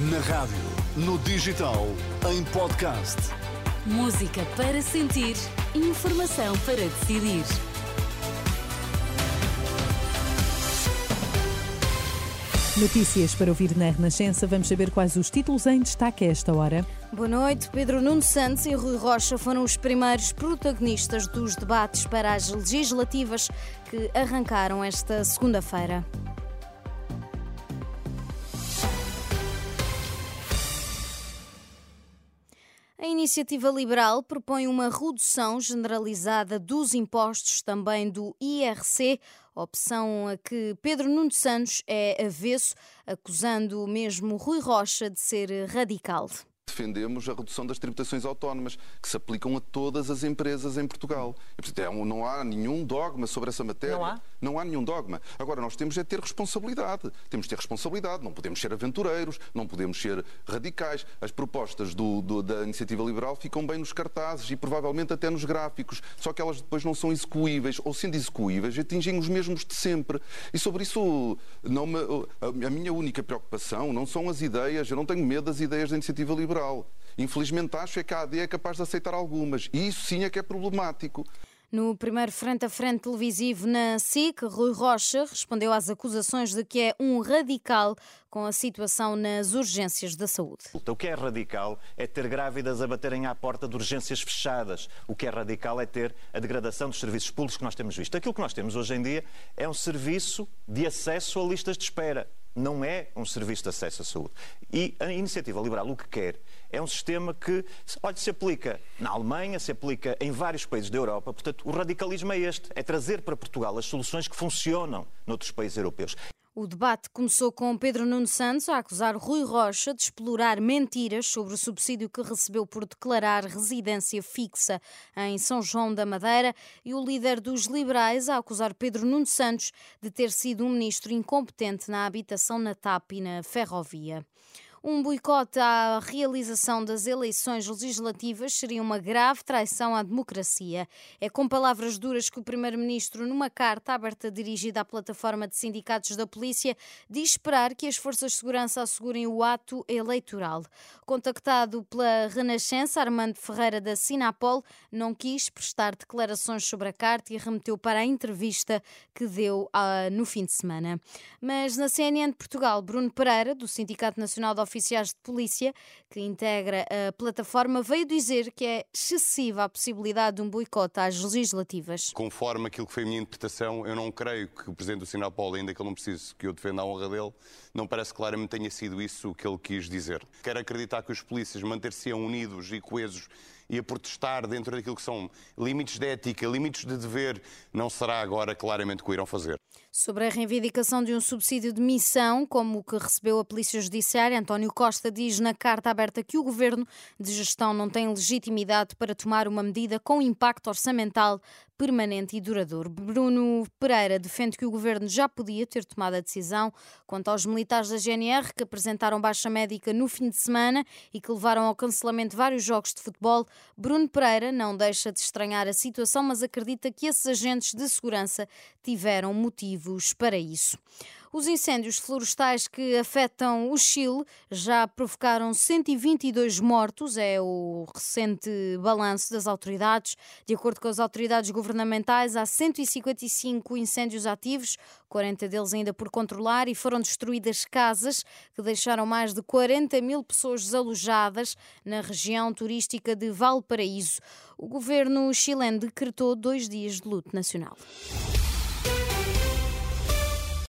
Na rádio, no digital, em podcast. Música para sentir, informação para decidir. Notícias para ouvir na Renascença. Vamos saber quais os títulos em destaque a esta hora. Boa noite. Pedro Nuno Santos e Rui Rocha foram os primeiros protagonistas dos debates para as legislativas que arrancaram esta segunda-feira. A iniciativa liberal propõe uma redução generalizada dos impostos, também do IRC, opção a que Pedro Nuno Santos é avesso, acusando mesmo Rui Rocha de ser radical defendemos a redução das tributações autónomas, que se aplicam a todas as empresas em Portugal. E, portanto, é não há nenhum dogma sobre essa matéria. Não há? Não há nenhum dogma. Agora, nós temos é ter responsabilidade. Temos de ter responsabilidade. Não podemos ser aventureiros, não podemos ser radicais. As propostas do, do, da iniciativa liberal ficam bem nos cartazes e provavelmente até nos gráficos, só que elas depois não são execuíveis, ou sendo execuíveis, atingem os mesmos de sempre. E sobre isso, não me, a minha única preocupação não são as ideias, eu não tenho medo das ideias da iniciativa liberal. Infelizmente acho é que a AD é capaz de aceitar algumas. E isso sim é que é problemático. No primeiro frente a frente televisivo na SIC, Rui Rocha respondeu às acusações de que é um radical com a situação nas urgências da saúde. O que é radical é ter grávidas a baterem à porta de urgências fechadas. O que é radical é ter a degradação dos serviços públicos que nós temos visto. Aquilo que nós temos hoje em dia é um serviço de acesso a listas de espera não é um serviço de acesso à saúde. E a iniciativa liberal o que quer é um sistema que, olha, se aplica na Alemanha, se aplica em vários países da Europa. Portanto, o radicalismo é este: é trazer para Portugal as soluções que funcionam noutros países europeus. O debate começou com Pedro Nuno Santos a acusar Rui Rocha de explorar mentiras sobre o subsídio que recebeu por declarar residência fixa em São João da Madeira e o líder dos liberais a acusar Pedro Nuno Santos de ter sido um ministro incompetente na habitação na TAP e na ferrovia. Um boicote à realização das eleições legislativas seria uma grave traição à democracia. É com palavras duras que o Primeiro-Ministro, numa carta aberta dirigida à plataforma de sindicatos da polícia, diz esperar que as forças de segurança assegurem o ato eleitoral. Contactado pela Renascença, Armando Ferreira da Sinapol não quis prestar declarações sobre a carta e remeteu para a entrevista que deu uh, no fim de semana. Mas na CNN de Portugal, Bruno Pereira, do Sindicato Nacional de oficiais de polícia, que integra a plataforma, veio dizer que é excessiva a possibilidade de um boicote às legislativas. Conforme aquilo que foi a minha interpretação, eu não creio que o Presidente do Sinapol, ainda que ele não precise que eu defenda a honra dele, não parece claramente tenha sido isso o que ele quis dizer. Quero acreditar que os polícias manter-se-ão unidos e coesos e a protestar dentro daquilo que são limites de ética, limites de dever, não será agora claramente o que irão fazer. Sobre a reivindicação de um subsídio de missão, como o que recebeu a Polícia Judiciária, António Costa diz na carta aberta que o governo de gestão não tem legitimidade para tomar uma medida com impacto orçamental permanente e duradouro. Bruno Pereira defende que o governo já podia ter tomado a decisão quanto aos militares da GNR que apresentaram baixa médica no fim de semana e que levaram ao cancelamento de vários jogos de futebol. Bruno Pereira não deixa de estranhar a situação, mas acredita que esses agentes de segurança tiveram motivos para isso. Os incêndios florestais que afetam o Chile já provocaram 122 mortos, é o recente balanço das autoridades. De acordo com as autoridades governamentais, há 155 incêndios ativos, 40 deles ainda por controlar, e foram destruídas casas que deixaram mais de 40 mil pessoas desalojadas na região turística de Valparaíso. O governo chileno decretou dois dias de luto nacional.